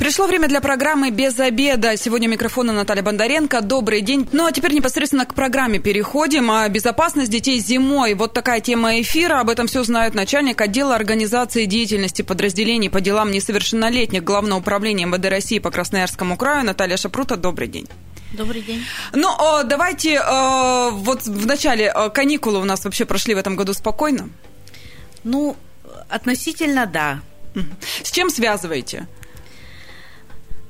Пришло время для программы «Без обеда». Сегодня микрофона Наталья Бондаренко. Добрый день. Ну, а теперь непосредственно к программе переходим. А безопасность детей зимой. Вот такая тема эфира. Об этом все знает начальник отдела организации деятельности подразделений по делам несовершеннолетних Главного управления МВД России по Красноярскому краю. Наталья Шапрута, добрый день. Добрый день. Ну, давайте, вот в начале каникулы у нас вообще прошли в этом году спокойно? Ну, относительно да. С чем связываете?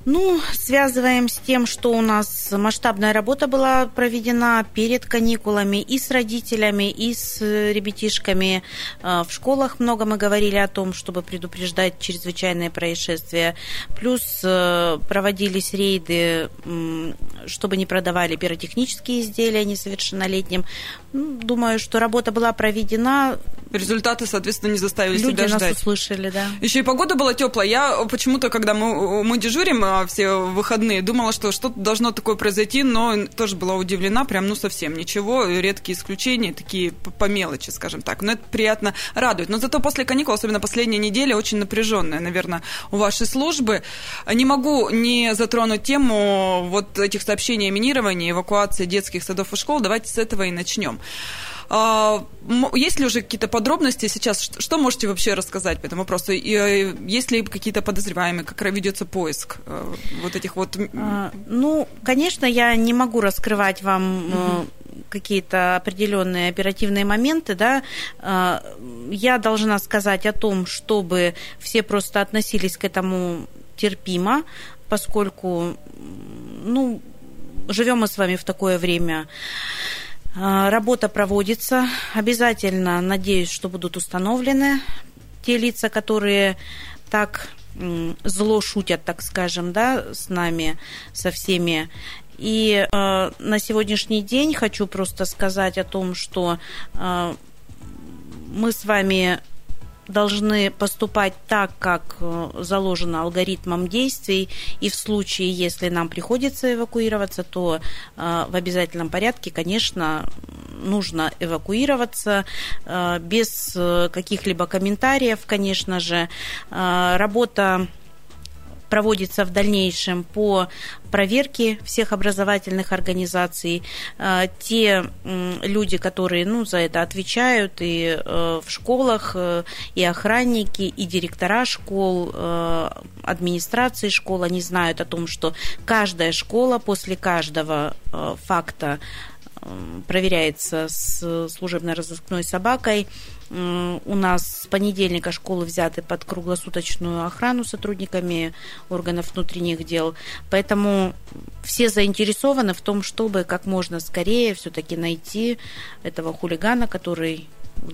Ну, связываем с тем, что у нас масштабная работа была проведена перед каникулами и с родителями, и с ребятишками. А, в школах много мы говорили о том, чтобы предупреждать чрезвычайные происшествия. Плюс э, проводились рейды, чтобы не продавали пиротехнические изделия несовершеннолетним. Ну, думаю, что работа была проведена. Результаты, соответственно, не заставили Люди себя ждать. нас услышали, да. Еще и погода была теплая. Я почему-то, когда мы, мы дежурим а, все выходные, думала, что что-то должно такое произойти, но тоже была удивлена, прям ну совсем ничего. Редкие исключения, такие по мелочи, скажем так. Но это приятно радует. Но зато после каникул, особенно последняя неделя, очень напряженная, наверное, у вашей службы. Не могу не затронуть тему вот этих сообщений о минировании, эвакуации детских садов и школ. Давайте с этого и начнем. А, есть ли уже какие-то подробности сейчас? Что можете вообще рассказать по этому вопросу? И э, есть ли какие-то подозреваемые? Как ведется поиск э, вот этих вот... А, ну, конечно, я не могу раскрывать вам угу какие-то определенные оперативные моменты, да, я должна сказать о том, чтобы все просто относились к этому терпимо, поскольку, ну, живем мы с вами в такое время а, работа проводится. Обязательно, надеюсь, что будут установлены те лица, которые так зло шутят, так скажем, да, с нами, со всеми. И э, на сегодняшний день хочу просто сказать о том, что э, мы с вами должны поступать так, как э, заложено алгоритмом действий, и в случае, если нам приходится эвакуироваться, то э, в обязательном порядке, конечно, нужно эвакуироваться э, без каких-либо комментариев, конечно же. Работа проводится в дальнейшем по проверке всех образовательных организаций. Э, те люди, которые ну, за это отвечают и э, в школах, э, и охранники, и директора школ, администрации школ, они знают о том, что каждая школа после каждого факта проверяется с служебно-розыскной собакой. У нас с понедельника школы взяты под круглосуточную охрану сотрудниками органов внутренних дел. Поэтому все заинтересованы в том, чтобы как можно скорее все-таки найти этого хулигана, который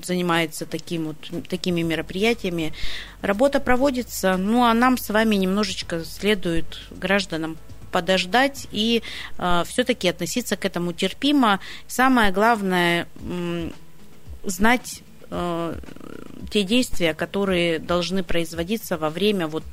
занимается таким вот, такими мероприятиями. Работа проводится, ну а нам с вами немножечко следует гражданам подождать и э, все-таки относиться к этому терпимо. Самое главное э, знать те действия, которые должны производиться во время вот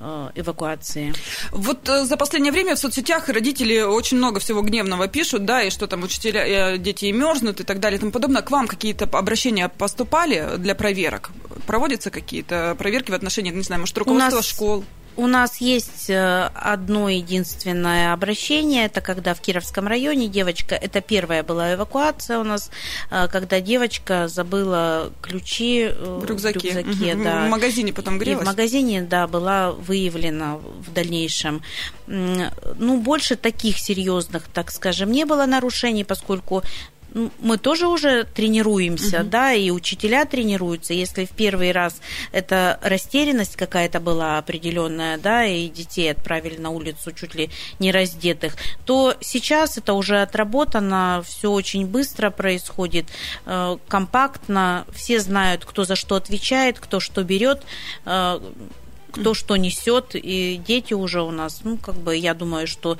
э, эвакуации. Вот э, за последнее время в соцсетях родители очень много всего гневного пишут, да, и что там учителя, э, дети мерзнут и так далее и тому подобное. К вам какие-то обращения поступали для проверок? Проводятся какие-то проверки в отношении, не знаю, может, руководства нас... школ? У нас есть э, одно единственное обращение, это когда в Кировском районе девочка, это первая была эвакуация у нас, э, когда девочка забыла ключи э, в рюкзаке, в, рюкзаке, угу. да. в магазине потом грелась? И в магазине, да, была выявлена в дальнейшем. Ну, больше таких серьезных, так скажем, не было нарушений, поскольку мы тоже уже тренируемся, угу. да, и учителя тренируются. Если в первый раз это растерянность какая-то была определенная, да, и детей отправили на улицу чуть ли не раздетых, то сейчас это уже отработано, все очень быстро происходит, э, компактно, все знают, кто за что отвечает, кто что берет э, кто что несет, и дети уже у нас, ну, как бы, я думаю, что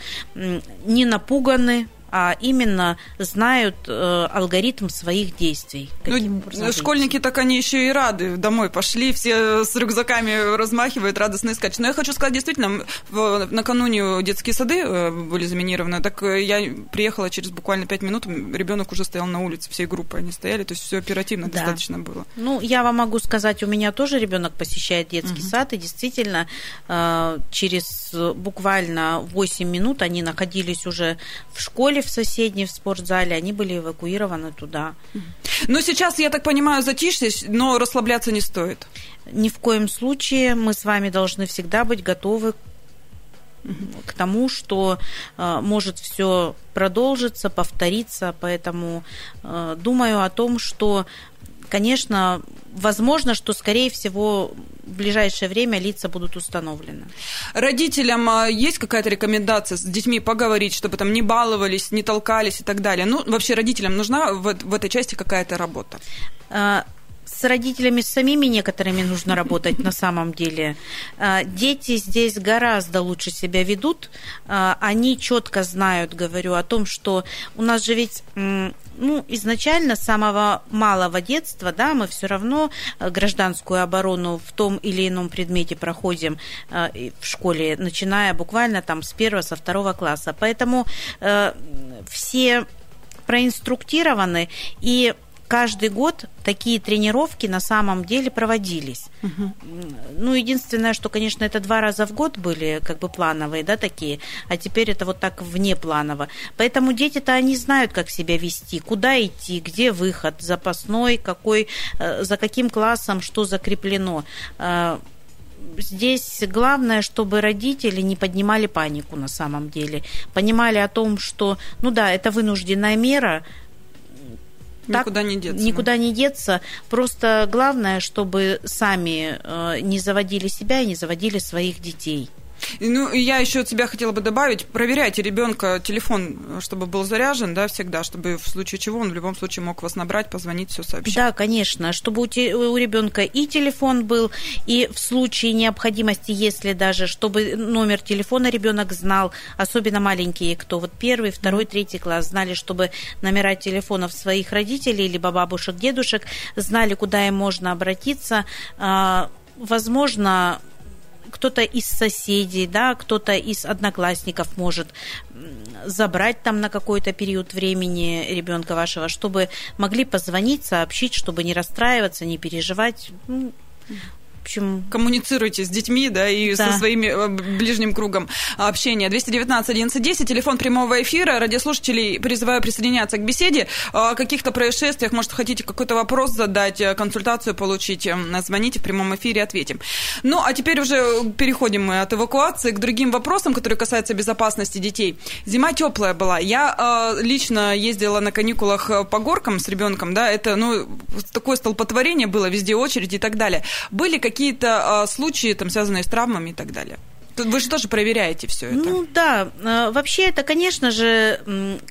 не напуганы, а именно знают э, алгоритм своих действий. Ну, школьники так они еще и рады. Домой пошли, все с рюкзаками размахивают, радостно скачут. Но я хочу сказать, действительно, в, накануне детские сады э, были заминированы. Так э, я приехала через буквально пять минут, ребенок уже стоял на улице, всей группой они стояли, то есть все оперативно да. достаточно было. Ну, я вам могу сказать, у меня тоже ребенок посещает детский угу. сад, и действительно э, через буквально 8 минут они находились уже в школе в соседней, в спортзале, они были эвакуированы туда. Ну, сейчас, я так понимаю, затишье, но расслабляться не стоит. Ни в коем случае мы с вами должны всегда быть готовы к тому, что э, может все продолжиться, повториться. Поэтому э, думаю о том, что, конечно, возможно, что, скорее всего, в ближайшее время лица будут установлены. Родителям а, есть какая-то рекомендация с детьми поговорить, чтобы там не баловались, не толкались и так далее? Ну, вообще родителям нужна в, в этой части какая-то работа? С родителями с самими некоторыми нужно работать на самом деле. А, дети здесь гораздо лучше себя ведут. А, они четко знают, говорю, о том, что у нас же ведь ну, изначально с самого малого детства, да, мы все равно э, гражданскую оборону в том или ином предмете проходим э, в школе, начиная буквально там с первого, со второго класса. Поэтому э, все проинструктированы, и каждый год такие тренировки на самом деле проводились. Угу. Ну, единственное, что, конечно, это два раза в год были как бы плановые, да, такие, а теперь это вот так внепланово. Поэтому дети-то они знают, как себя вести, куда идти, где выход, запасной, какой, э, за каким классом что закреплено э, здесь главное, чтобы родители не поднимали панику на самом деле, понимали о том, что, ну да, это вынужденная мера, Никуда не деться. Никуда не деться. Просто главное, чтобы сами э, не заводили себя и не заводили своих детей. Ну, я еще от себя хотела бы добавить, проверяйте ребенка телефон, чтобы был заряжен, да, всегда, чтобы в случае чего он в любом случае мог вас набрать, позвонить, все сообщить. Да, конечно, чтобы у, те, у ребенка и телефон был, и в случае необходимости, если даже, чтобы номер телефона ребенок знал, особенно маленькие, кто вот первый, второй, третий класс, знали, чтобы номера телефонов своих родителей, либо бабушек, дедушек, знали, куда им можно обратиться. А, возможно, кто-то из соседей, да, кто-то из одноклассников может забрать там на какой-то период времени ребенка вашего, чтобы могли позвонить, сообщить, чтобы не расстраиваться, не переживать. Общем... Коммуницируйте с детьми, да, и да. со своими э, ближним кругом общения. 219 11 10, телефон прямого эфира. Радиослушателей призываю присоединяться к беседе. О каких-то происшествиях, может, хотите какой-то вопрос задать, э, консультацию получить, э, звоните в прямом эфире, ответим. Ну, а теперь уже переходим мы от эвакуации к другим вопросам, которые касаются безопасности детей. Зима теплая была. Я э, лично ездила на каникулах по горкам с ребенком, да, это, ну, такое столпотворение было, везде очереди и так далее. Были какие какие-то а, случаи, там, связанные с травмами и так далее? Вы же тоже проверяете все это. Ну да, э, вообще это, конечно же,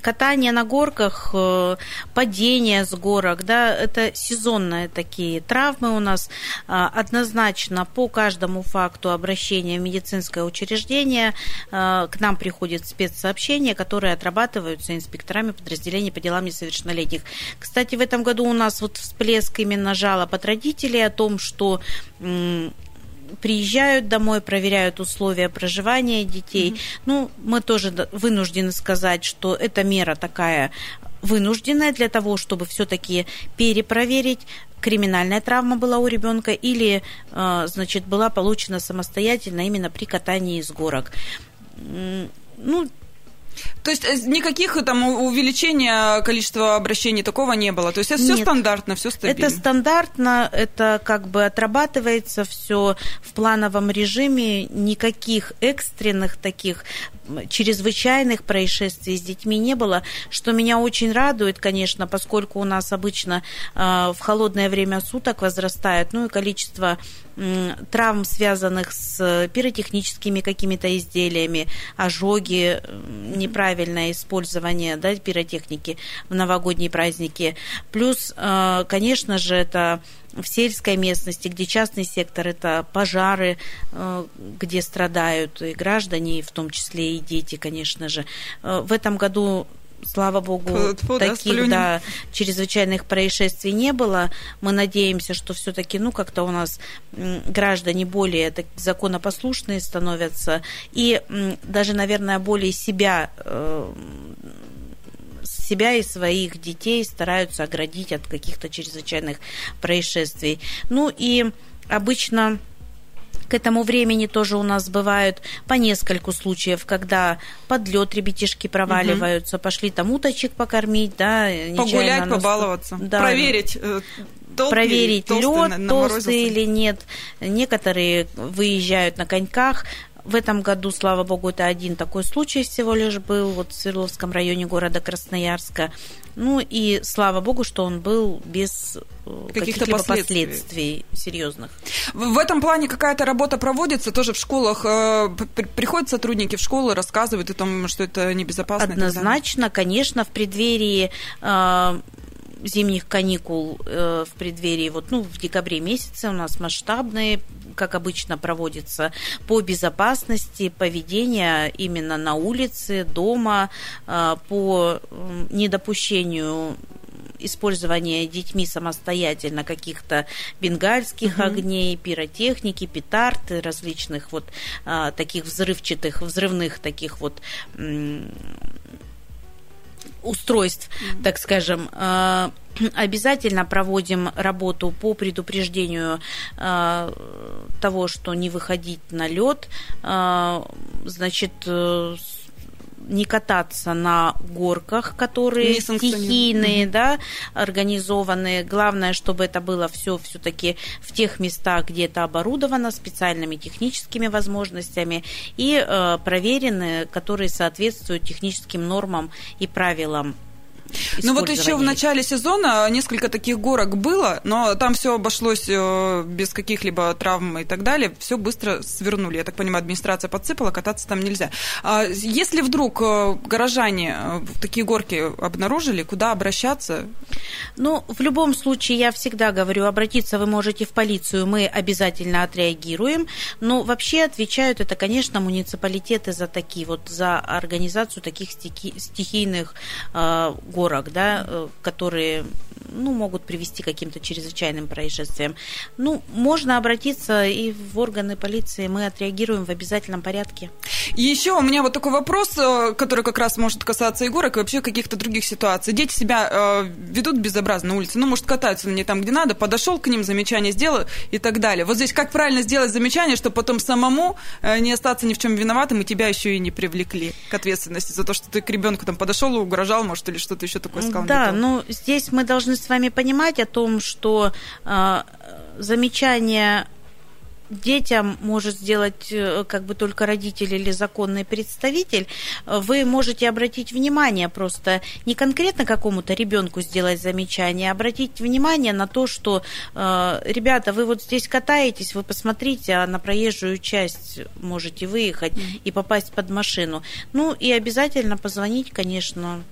катание на горках, э, падение с горок, да, это сезонные такие травмы у нас. А, однозначно по каждому факту обращения в медицинское учреждение э, к нам приходит спецсообщения, которые отрабатываются инспекторами подразделений по делам несовершеннолетних. Кстати, в этом году у нас вот всплеск именно жалоб от родителей о том, что приезжают домой, проверяют условия проживания детей. Mm-hmm. Ну, мы тоже вынуждены сказать, что эта мера такая вынужденная для того, чтобы все-таки перепроверить, криминальная травма была у ребенка или, э, значит, была получена самостоятельно именно при катании из горок. Ну, то есть э, никаких там увеличения количества обращений такого не было. То есть это все стандартно, все стабильно. Это стандартно, это как бы отрабатывается все в плановом режиме, никаких экстренных таких чрезвычайных происшествий с детьми не было, что меня очень радует, конечно, поскольку у нас обычно э, в холодное время суток возрастает, ну и количество травм, связанных с пиротехническими какими-то изделиями, ожоги, неправильное использование да, пиротехники в новогодние праздники. Плюс, э, конечно же, это в сельской местности, где частный сектор, это пожары, э, где страдают и граждане, в том числе и дети, конечно же. Э, в этом году слава богу, Фу, таких да, чрезвычайных происшествий не было. Мы надеемся, что все-таки, ну, как-то у нас граждане более так, законопослушные становятся и даже, наверное, более себя э, себя и своих детей стараются оградить от каких-то чрезвычайных происшествий. Ну и обычно к этому времени тоже у нас бывают по нескольку случаев, когда под лед ребятишки проваливаются, угу. пошли там уточек покормить, да, погулять, наступ... побаловаться, да. проверить. Э, проверить лед, толстый или нет. Некоторые выезжают на коньках, в этом году, слава богу, это один такой случай всего лишь был вот в Свердловском районе города Красноярска. Ну и слава богу, что он был без э, каких-то последствий. последствий серьезных. В этом плане какая-то работа проводится тоже в школах. Э, приходят сотрудники в школы, рассказывают о том, что это небезопасно. Однозначно, конечно, в преддверии э, зимних каникул в преддверии, вот, ну, в декабре месяце у нас масштабные как обычно проводится, по безопасности поведения именно на улице, дома, а, по недопущению использования детьми самостоятельно каких-то бенгальских угу. огней, пиротехники, петард, различных вот а, таких взрывчатых, взрывных таких вот устройств, mm-hmm. так скажем, а, обязательно проводим работу по предупреждению а, того, что не выходить на лед, а, значит, э, не кататься на горках, которые стихийные, да, организованные. Главное, чтобы это было все все-таки в тех местах, где это оборудовано специальными техническими возможностями и э, проверены, которые соответствуют техническим нормам и правилам ну вот еще в начале сезона несколько таких горок было, но там все обошлось э, без каких-либо травм и так далее. Все быстро свернули. Я так понимаю, администрация подсыпала, кататься там нельзя. А если вдруг э, горожане э, такие горки обнаружили, куда обращаться? Ну, в любом случае, я всегда говорю, обратиться вы можете в полицию, мы обязательно отреагируем. Но вообще отвечают это, конечно, муниципалитеты за такие вот, за организацию таких стихийных э, горок горок, да, э, которые ну, могут привести к каким-то чрезвычайным происшествиям. Ну, можно обратиться и в органы полиции, мы отреагируем в обязательном порядке. И еще у меня вот такой вопрос, э, который как раз может касаться и горок, и вообще каких-то других ситуаций. Дети себя э, ведут безобразно на улице, ну, может, катаются не там, где надо, подошел к ним, замечание сделал и так далее. Вот здесь как правильно сделать замечание, чтобы потом самому э, не остаться ни в чем виноватым, и тебя еще и не привлекли к ответственности за то, что ты к ребенку там подошел угрожал, может, или что-то еще такое сказал. Да, ну, здесь мы должны с вами понимать о том, что э, замечание детям может сделать э, как бы только родитель или законный представитель, вы можете обратить внимание просто не конкретно какому-то ребенку сделать замечание, а обратить внимание на то, что э, ребята, вы вот здесь катаетесь, вы посмотрите, а на проезжую часть можете выехать и попасть под машину. Ну и обязательно позвонить, конечно,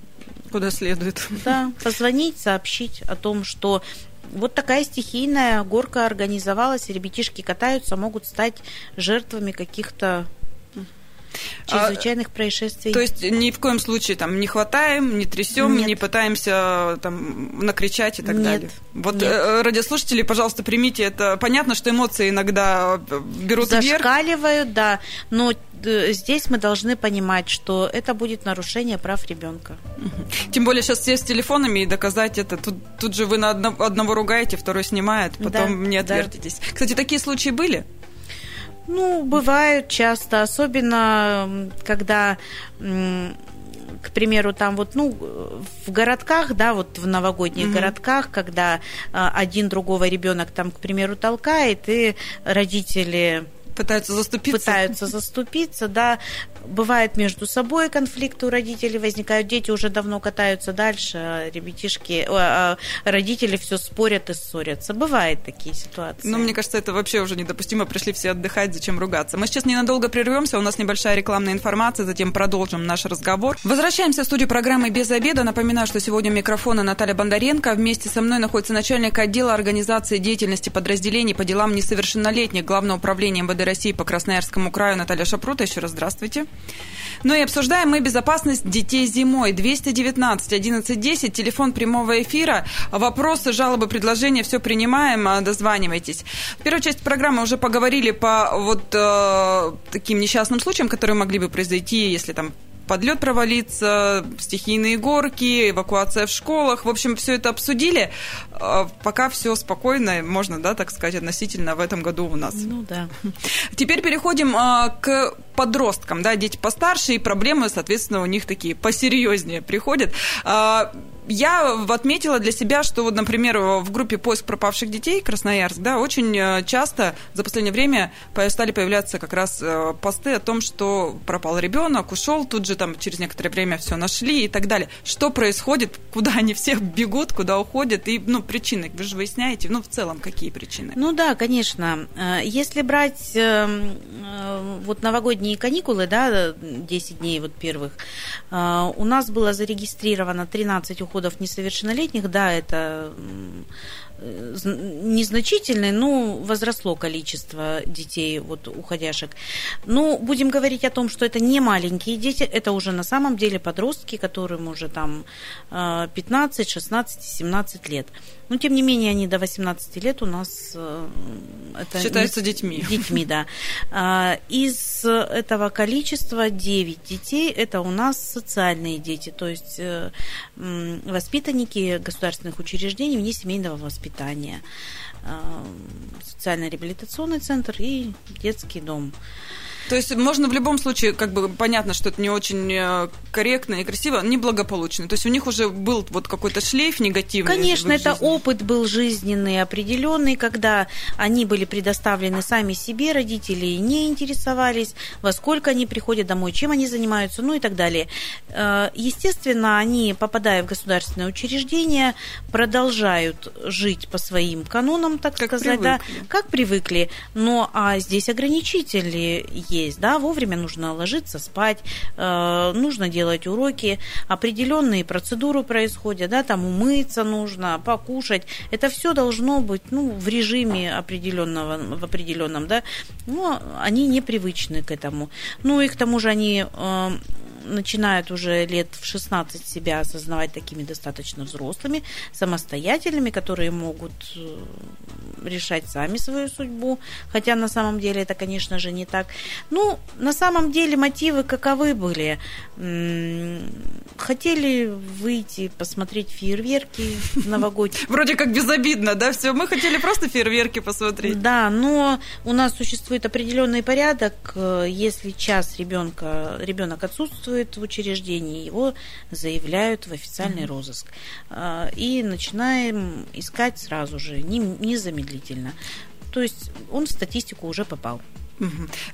Куда следует. Да, позвонить, сообщить о том, что вот такая стихийная горка организовалась, ребятишки катаются, могут стать жертвами каких-то чрезвычайных а, происшествий. То есть ни в коем случае там не хватаем, не трясем, не пытаемся там накричать и так Нет. далее. Вот Нет. Э, радиослушатели, пожалуйста, примите это. Понятно, что эмоции иногда берут Зашкаливают, вверх. да, но э, здесь мы должны понимать, что это будет нарушение прав ребенка. Тем более сейчас все с телефонами и доказать это. Тут, тут же вы на одного, одного ругаете, второй снимает, потом да, не отвертитесь. Да. Кстати, такие случаи были? Ну, бывают часто, особенно когда к примеру, там вот, ну, в городках, да, вот в новогодних mm-hmm. городках, когда а, один другого ребенок там, к примеру, толкает, и родители Пытаются заступиться. Пытаются заступиться, да. Бывает между собой конфликты у родителей возникают. Дети уже давно катаются дальше, а ребятишки, а родители все спорят и ссорятся. Бывают такие ситуации. Ну, мне кажется, это вообще уже недопустимо. Пришли все отдыхать, зачем ругаться. Мы сейчас ненадолго прервемся, у нас небольшая рекламная информация, затем продолжим наш разговор. Возвращаемся в студию программы «Без обеда». Напоминаю, что сегодня микрофона Наталья Бондаренко. Вместе со мной находится начальник отдела организации деятельности подразделений по делам несовершеннолетних Главного управления МВД России по Красноярскому краю Наталья Шапрута. Еще раз здравствуйте. Ну и обсуждаем мы безопасность детей зимой. 219 11 10, телефон прямого эфира. Вопросы, жалобы, предложения, все принимаем, а, дозванивайтесь. В первой части программы уже поговорили по вот э, таким несчастным случаям, которые могли бы произойти, если там подлет провалиться, стихийные горки, эвакуация в школах. В общем, все это обсудили. А, пока все спокойно, можно, да, так сказать, относительно в этом году у нас. Ну да. Теперь переходим а, к подросткам, да, дети постарше, и проблемы, соответственно, у них такие посерьезнее приходят. А, я отметила для себя, что, вот, например, в группе «Поиск пропавших детей» Красноярск, да, очень э, часто за последнее время стали появляться как раз э, посты о том, что пропал ребенок, ушел, тут же там через некоторое время все нашли и так далее. Что происходит, куда они все бегут, куда уходят, и, ну, причины, вы же выясняете, ну, в целом, какие причины? Ну да, конечно. Э, если брать вот новогодние каникулы, да, 10 дней вот первых, у нас было зарегистрировано 13 уходов несовершеннолетних, да, это незначительный, но возросло количество детей, вот уходяшек. Но будем говорить о том, что это не маленькие дети, это уже на самом деле подростки, которым уже там 15, 16, 17 лет. Но, тем не менее, они до 18 лет у нас... Э, это Считаются детьми. Детьми, да. А, из этого количества 9 детей – это у нас социальные дети, то есть э, воспитанники государственных учреждений вне семейного воспитания питания, э, социально-реабилитационный центр и детский дом. То есть можно в любом случае, как бы понятно, что это не очень э, корректно и красиво, неблагополучно. То есть у них уже был вот какой-то шлейф негативный. Конечно, это опыт был жизненный, определенный, когда они были предоставлены сами себе, родители не интересовались, во сколько они приходят домой, чем они занимаются, ну и так далее. Э, естественно, они, попадая в государственное учреждение, продолжают жить по своим канонам, так как сказать, привыкли. да, как привыкли. Но а здесь ограничители есть да, вовремя нужно ложиться спать, э, нужно делать уроки, определенные процедуры происходят, да, там умыться нужно, покушать, это все должно быть, ну, в режиме определенного, в определенном, да, но они непривычны к этому. Ну и к тому же они э, начинают уже лет в 16 себя осознавать такими достаточно взрослыми, самостоятельными, которые могут э, решать сами свою судьбу, хотя на самом деле это, конечно же, не так. Ну, на самом деле мотивы каковы были? Хотели выйти, посмотреть фейерверки новогодние. Вроде как безобидно, да, все, мы хотели просто фейерверки посмотреть. Да, но у нас существует определенный порядок, э, если час ребенка, ребенок отсутствует в учреждении, его заявляют в официальный розыск. А, и начинаем искать сразу же, незамедлительно медлительно. То есть он в статистику уже попал.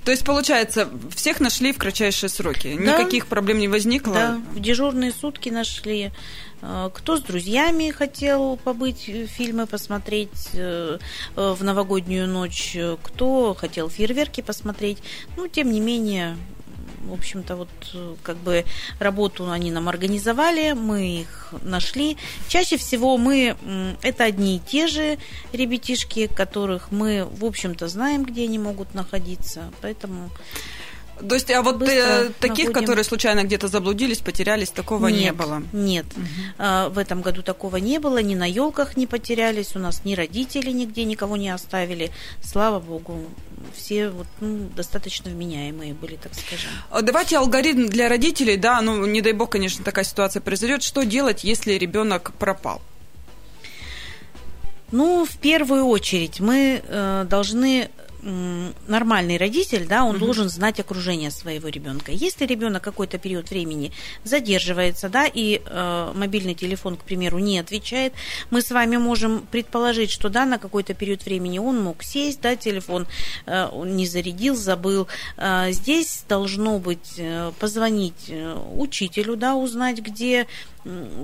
То есть, получается, всех нашли в кратчайшие сроки? Да. Никаких проблем не возникло? Да, в дежурные сутки нашли. Э, кто с друзьями хотел побыть, э, фильмы посмотреть э, в новогоднюю ночь, кто хотел фейерверки посмотреть. Ну, тем не менее, в общем-то, вот э, как бы работу они нам организовали, мы их нашли. Чаще всего мы, это одни и те же ребятишки, которых мы, в общем-то, знаем, где они могут находиться, поэтому... То есть, а вот э, таких, находим. которые случайно где-то заблудились, потерялись, такого нет, не было? Нет. Угу. А, в этом году такого не было. Ни на елках не потерялись, у нас ни родители нигде никого не оставили. Слава богу, все вот, ну, достаточно вменяемые были, так скажем. А давайте алгоритм для родителей, да, ну, не дай бог, конечно, такая ситуация произойдет. Что делать, если ребенок пропал? Ну, в первую очередь мы э, должны нормальный родитель, да, он угу. должен знать окружение своего ребенка. Если ребенок какой-то период времени задерживается, да, и э, мобильный телефон, к примеру, не отвечает, мы с вами можем предположить, что да, на какой-то период времени он мог сесть, да, телефон э, он не зарядил, забыл. Э, здесь должно быть э, позвонить э, учителю, да, узнать, где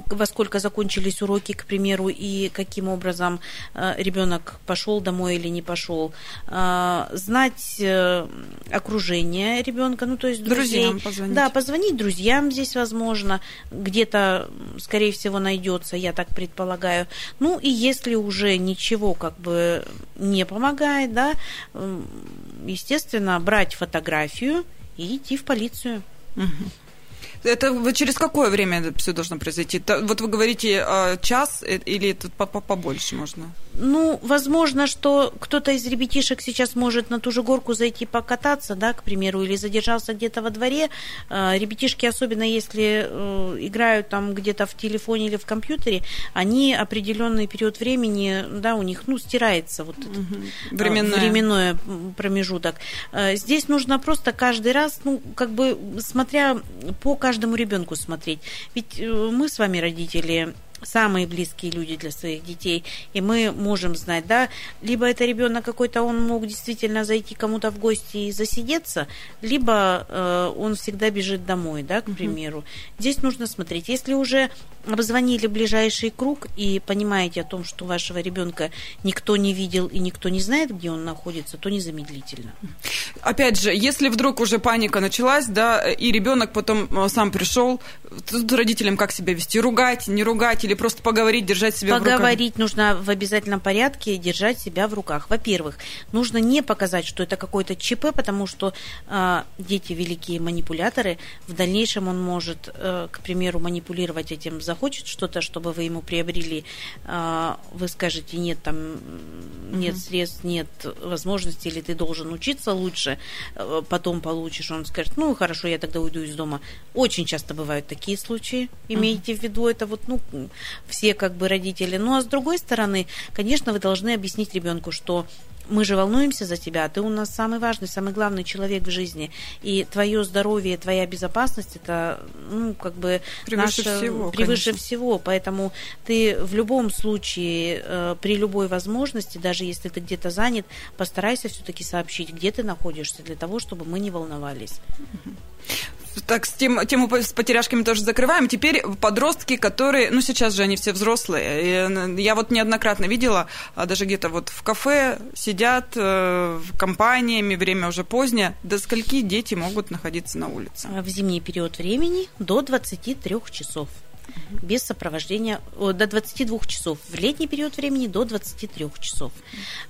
во сколько закончились уроки, к примеру, и каким образом э, ребенок пошел домой или не пошел, э, знать э, окружение ребенка, ну то есть друзей. Друзьям позвонить. Да, позвонить друзьям здесь возможно, где-то, скорее всего, найдется, я так предполагаю. Ну и если уже ничего как бы не помогает, да, естественно, брать фотографию и идти в полицию. Угу. Это через какое время это все должно произойти? Вот вы говорите а, час э, или это побольше можно? Ну, возможно, что кто-то из ребятишек сейчас может на ту же горку зайти покататься, да, к примеру, или задержался где-то во дворе. А, ребятишки, особенно если э, играют там где-то в телефоне или в компьютере, они определенный период времени, да, у них, ну, стирается вот этот угу. временное. временной промежуток. Здесь нужно просто каждый раз, ну, как бы, смотря по каждому каждому ребенку смотреть. Ведь э, мы с вами, родители, самые близкие люди для своих детей, и мы можем знать, да, либо это ребенок какой-то, он мог действительно зайти кому-то в гости и засидеться, либо э, он всегда бежит домой, да, к примеру. Угу. Здесь нужно смотреть, если уже обзвонили ближайший круг и понимаете о том, что вашего ребенка никто не видел и никто не знает, где он находится, то незамедлительно. Опять же, если вдруг уже паника началась, да, и ребенок потом э, сам пришел, родителям как себя вести? Ругать, не ругать или или просто поговорить, держать себя поговорить в руках? Поговорить нужно в обязательном порядке, держать себя в руках. Во-первых, нужно не показать, что это какой-то ЧП, потому что э, дети великие манипуляторы. В дальнейшем он может, э, к примеру, манипулировать этим, захочет что-то, чтобы вы ему приобрели. Э, вы скажете, нет, там нет mm-hmm. средств, нет возможности, или ты должен учиться лучше, э, потом получишь. Он скажет, ну хорошо, я тогда уйду из дома. Очень часто бывают такие случаи. Имейте mm-hmm. в виду, это вот, ну, все как бы родители. Ну а с другой стороны, конечно, вы должны объяснить ребенку, что мы же волнуемся за тебя, ты у нас самый важный, самый главный человек в жизни, и твое здоровье, твоя безопасность это, ну, как бы превыше наше, всего, превыше конечно. всего, поэтому ты в любом случае э, при любой возможности, даже если ты где-то занят, постарайся все-таки сообщить, где ты находишься, для того, чтобы мы не волновались так, с тем, тему с потеряшками тоже закрываем. Теперь подростки, которые, ну, сейчас же они все взрослые. Я вот неоднократно видела, а, даже где-то вот в кафе сидят э, компаниями, время уже позднее. До скольки дети могут находиться на улице? В зимний период времени до 23 часов без сопровождения до 22 часов. В летний период времени до 23 часов.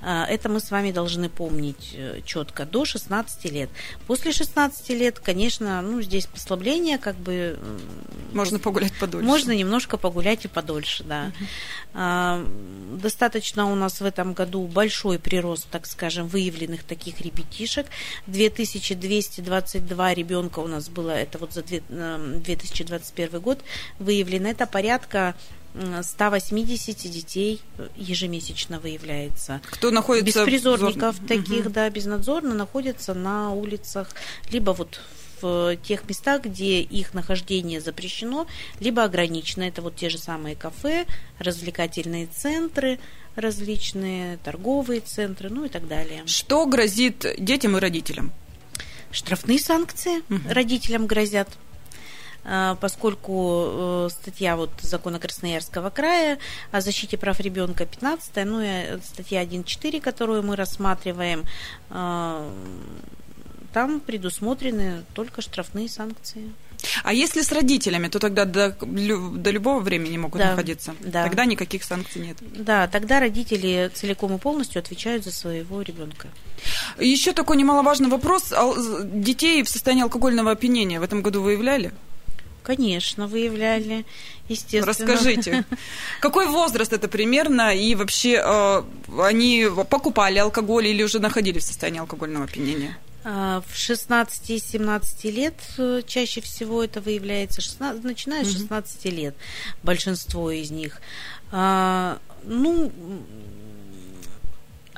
А, это мы с вами должны помнить э, четко. До 16 лет. После 16 лет, конечно, ну, здесь послабление, как бы... Можно погулять подольше. Можно немножко погулять и подольше, да. Угу. Достаточно у нас в этом году большой прирост, так скажем, выявленных таких ребятишек. 2222 ребенка у нас было, это вот за 2021 год, выявлено выявлено. Это порядка 180 детей ежемесячно выявляется. Кто находится... Беспризорников в... таких, угу. да, безнадзорно находятся на улицах, либо вот в тех местах, где их нахождение запрещено, либо ограничено. Это вот те же самые кафе, развлекательные центры, различные торговые центры, ну и так далее. Что грозит детям и родителям? Штрафные санкции угу. родителям грозят. А, поскольку э, статья вот закона Красноярского края о защите прав ребенка 15, ну и статья 1.4, которую мы рассматриваем, а, там предусмотрены только штрафные санкции. А если с родителями, то тогда до, до любого времени могут да, находиться? Да. Тогда никаких санкций нет? Да, тогда родители целиком и полностью отвечают за своего ребенка. Еще такой немаловажный вопрос. Детей в состоянии алкогольного опьянения в этом году выявляли? Конечно, выявляли, естественно. Расскажите, какой возраст это примерно, и вообще э, они покупали алкоголь или уже находились в состоянии алкогольного опьянения? А, в 16-17 лет э, чаще всего это выявляется, 16, начиная с 16 лет, большинство из них. А, ну,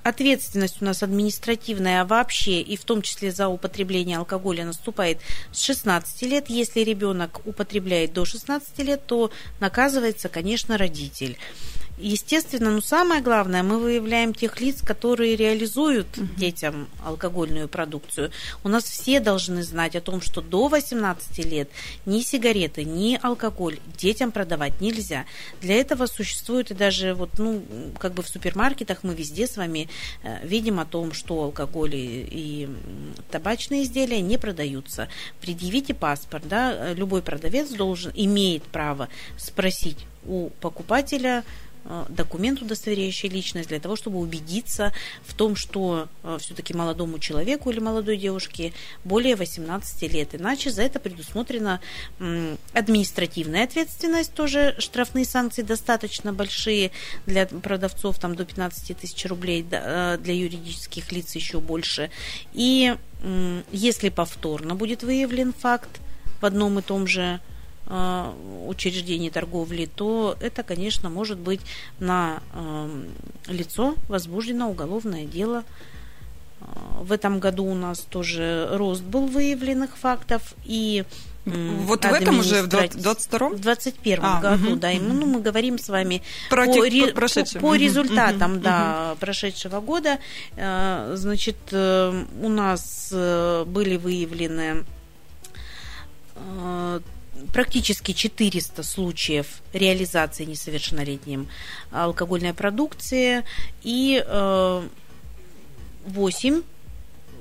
ответственность у нас административная вообще, и в том числе за употребление алкоголя, наступает с 16 лет. Если ребенок употребляет до 16 лет, то наказывается, конечно, родитель. Естественно, но самое главное, мы выявляем тех лиц, которые реализуют угу. детям алкогольную продукцию. У нас все должны знать о том, что до 18 лет ни сигареты, ни алкоголь детям продавать нельзя. Для этого существует и даже вот, ну, как бы в супермаркетах мы везде с вами э, видим о том, что алкоголь и, и табачные изделия не продаются. Предъявите паспорт, да, любой продавец должен, имеет право спросить у покупателя, э, документ, удостоверяющий личность, для того, чтобы убедиться в том, что э, все-таки молодому человеку или молодой девушке более 18 лет. Иначе за это предусмотрена административная ответственность, тоже штрафные санкции достаточно большие для продавцов, там до 15 тысяч рублей, для юридических лиц еще больше. И если повторно будет выявлен факт в одном и том же Э, учреждений торговли, то это, конечно, может быть на эм, лицо возбуждено уголовное дело. Э, в этом году у нас тоже рост был выявленных фактов и вот в этом уже, в 22-м? В 21 а, году, угу, да. И, ну, мы говорим с вами Про по, ре, по, по результатам угу, да, угу. прошедшего года. Э, значит, у нас были выявлены практически 400 случаев реализации несовершеннолетним алкогольной продукции и 8 э,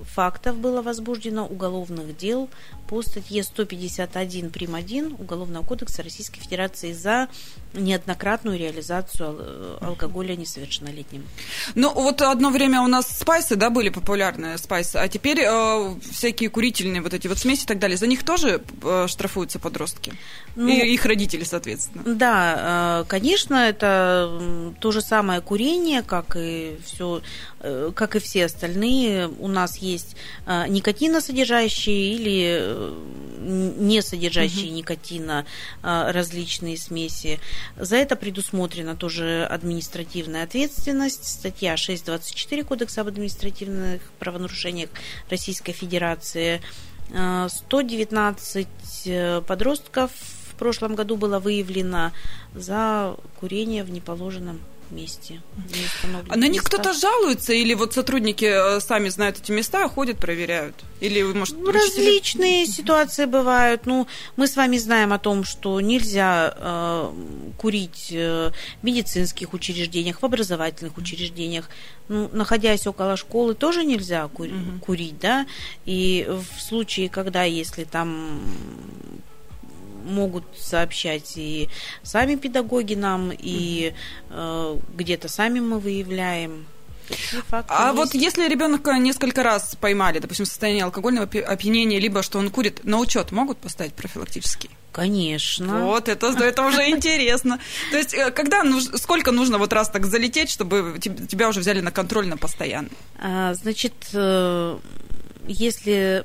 фактов было возбуждено уголовных дел по статье 151 прим. 1 Уголовного кодекса Российской Федерации за неоднократную реализацию э, алкоголя несовершеннолетним. Ну, вот одно время у нас спайсы, да, были популярные спайсы, а теперь э, всякие курительные вот эти вот смеси и так далее, за них тоже э, штрафуются подростки? Ну, и их родители, соответственно. Да, э, конечно, это то же самое курение, как и все, э, как и все остальные. У нас есть э, никотиносодержащие или не содержащие угу. никотина а, различные смеси. За это предусмотрена тоже административная ответственность. Статья 6.24 Кодекса об административных правонарушениях Российской Федерации. 119 а, э, подростков в прошлом году было выявлено за курение в неположенном месте. А на них кто-то жалуется или вот сотрудники э, сами знают эти места, ходят, проверяют? Или, может, ну, Различные ситуации бывают. Ну, мы с вами знаем о том, что нельзя э, курить э, в медицинских учреждениях, в образовательных учреждениях. Ну, находясь около школы, тоже нельзя кури- угу. курить, да. И в случае, когда если там могут сообщать и сами педагоги нам, и э, где-то сами мы выявляем. А есть. вот если ребенка несколько раз поймали, допустим, состояние алкогольного опьянения, либо что он курит, на учет могут поставить профилактический? Конечно. Вот, это, это уже интересно. То есть, э, когда сколько нужно вот раз так залететь, чтобы тебя уже взяли на контроль на постоянно? А, значит, э, если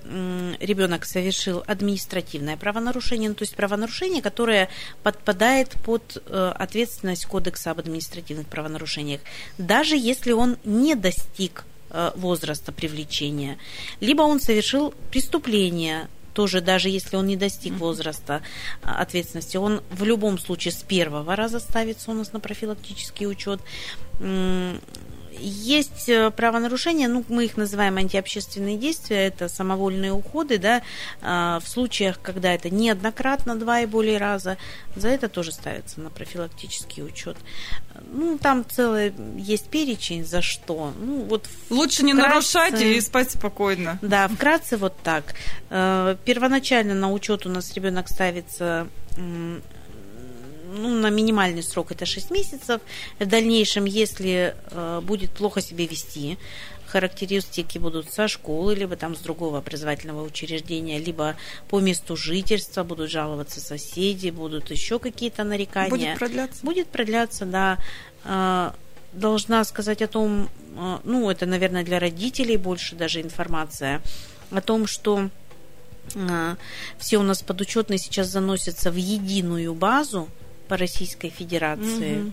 ребенок совершил административное правонарушение, ну, то есть правонарушение, которое подпадает под э, ответственность Кодекса об административных правонарушениях, даже если он не достиг э, возраста привлечения, либо он совершил преступление, тоже даже если он не достиг возраста э, ответственности, он в любом случае с первого раза ставится у нас на профилактический учет есть э, правонарушения, ну, мы их называем антиобщественные действия, это самовольные уходы, да, а, в случаях, когда это неоднократно, два и более раза, за это тоже ставится на профилактический учет. Ну, там целый есть перечень, за что. Ну, вот Лучше не нарушать и спать спокойно. Да, вкратце вот так. Э, первоначально на учет у нас ребенок ставится ну, на минимальный срок это 6 месяцев. В дальнейшем, если э, будет плохо себя вести, характеристики будут со школы, либо там с другого образовательного учреждения, либо по месту жительства будут жаловаться соседи, будут еще какие-то нарекания. Будет продляться? Будет продляться, да. Э, должна сказать о том, э, ну, это, наверное, для родителей больше даже информация, о том, что все у нас подучетные сейчас заносятся в единую базу, по Российской Федерации. Угу.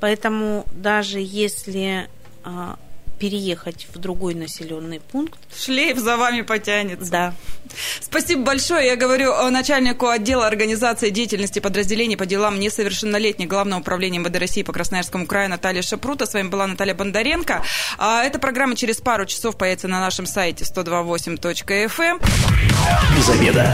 Поэтому даже если а, переехать в другой населенный пункт. Шлейф за вами потянется. Да. Спасибо большое. Я говорю начальнику отдела организации деятельности подразделений по делам несовершеннолетних Главного управления МВД России по Красноярскому краю Наталья Шапрута. С вами была Наталья Бондаренко. А эта программа через пару часов появится на нашем сайте 128.fm. Без обеда.